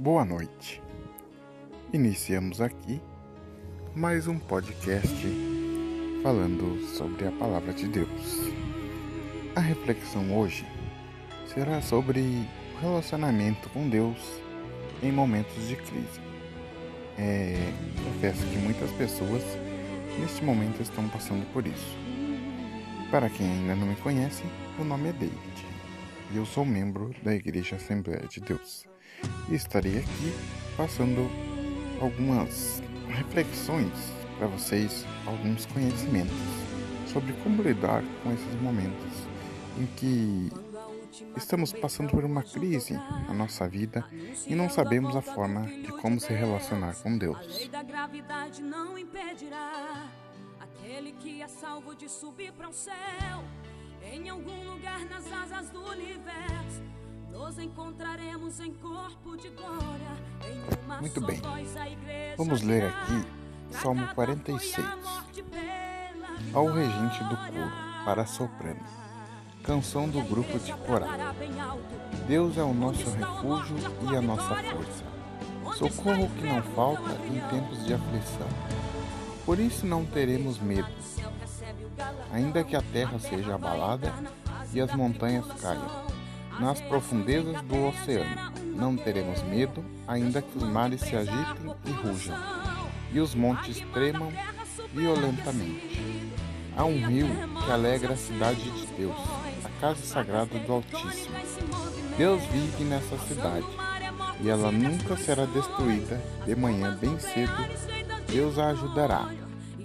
Boa noite. Iniciamos aqui mais um podcast falando sobre a palavra de Deus. A reflexão hoje será sobre o relacionamento com Deus em momentos de crise. É, confesso que muitas pessoas neste momento estão passando por isso. Para quem ainda não me conhece, o nome é David e eu sou membro da Igreja Assembleia de Deus. Estarei aqui passando algumas reflexões para vocês, alguns conhecimentos sobre como lidar com esses momentos em que estamos passando por uma crise na nossa vida e não sabemos a forma de como se relacionar com Deus. Aquele que é salvo de subir para o céu em algum lugar nas asas do universo, nos encontraremos em corpo de glória. Em uma Muito bem. Vamos ler aqui Salmo 46. Ao regente do coro, para soprano. Canção do grupo de coral. Deus é o nosso refúgio e a nossa força. Socorro que não falta em tempos de aflição. Por isso não teremos medo ainda que a terra seja abalada e as montanhas caiam. Nas profundezas do oceano não teremos medo, ainda que os mares se agitem e rujam, e os montes tremam violentamente. Há um rio que alegra a cidade de Deus, a casa sagrada do Altíssimo. Deus vive nessa cidade, e ela nunca será destruída. De manhã bem cedo, Deus a ajudará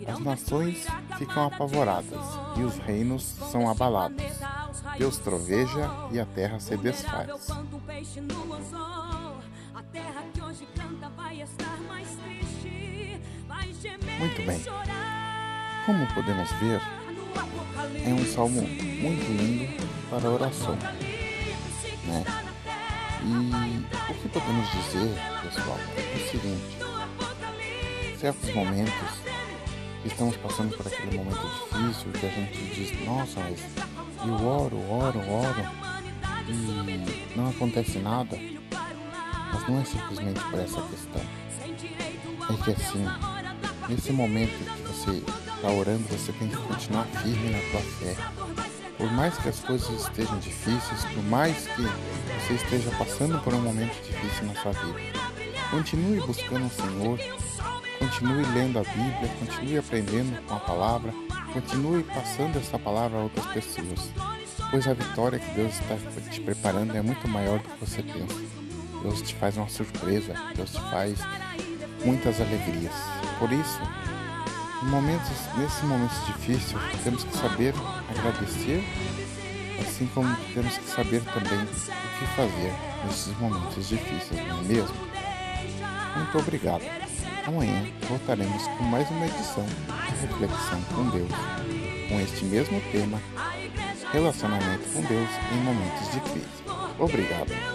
as nações ficam apavoradas e os reinos são abalados. Deus troveja e a terra se desfaz. Muito bem. Como podemos ver, é um salmo muito lindo para oração. Né? E o que podemos dizer, pessoal, é o seguinte: certos momentos estamos passando por aquele momento difícil que a gente diz, nossa, mas eu oro, oro, oro e não acontece nada. Mas não é simplesmente por essa questão. É que assim, nesse momento que você está orando, você tem que continuar firme na tua fé. Por mais que as coisas estejam difíceis, por mais que você esteja passando por um momento difícil na sua vida, continue buscando o Senhor, Continue lendo a Bíblia, continue aprendendo com a palavra, continue passando essa palavra a outras pessoas, pois a vitória que Deus está te preparando é muito maior do que você pensa. Deus te faz uma surpresa, Deus te faz muitas alegrias. Por isso, momentos, nesses momentos difíceis, temos que saber agradecer, assim como temos que saber também o que fazer nesses momentos difíceis, não é mesmo? Muito obrigado. Amanhã voltaremos com mais uma edição Reflexão com Deus, com este mesmo tema, relacionamento com Deus em momentos crise. Obrigado.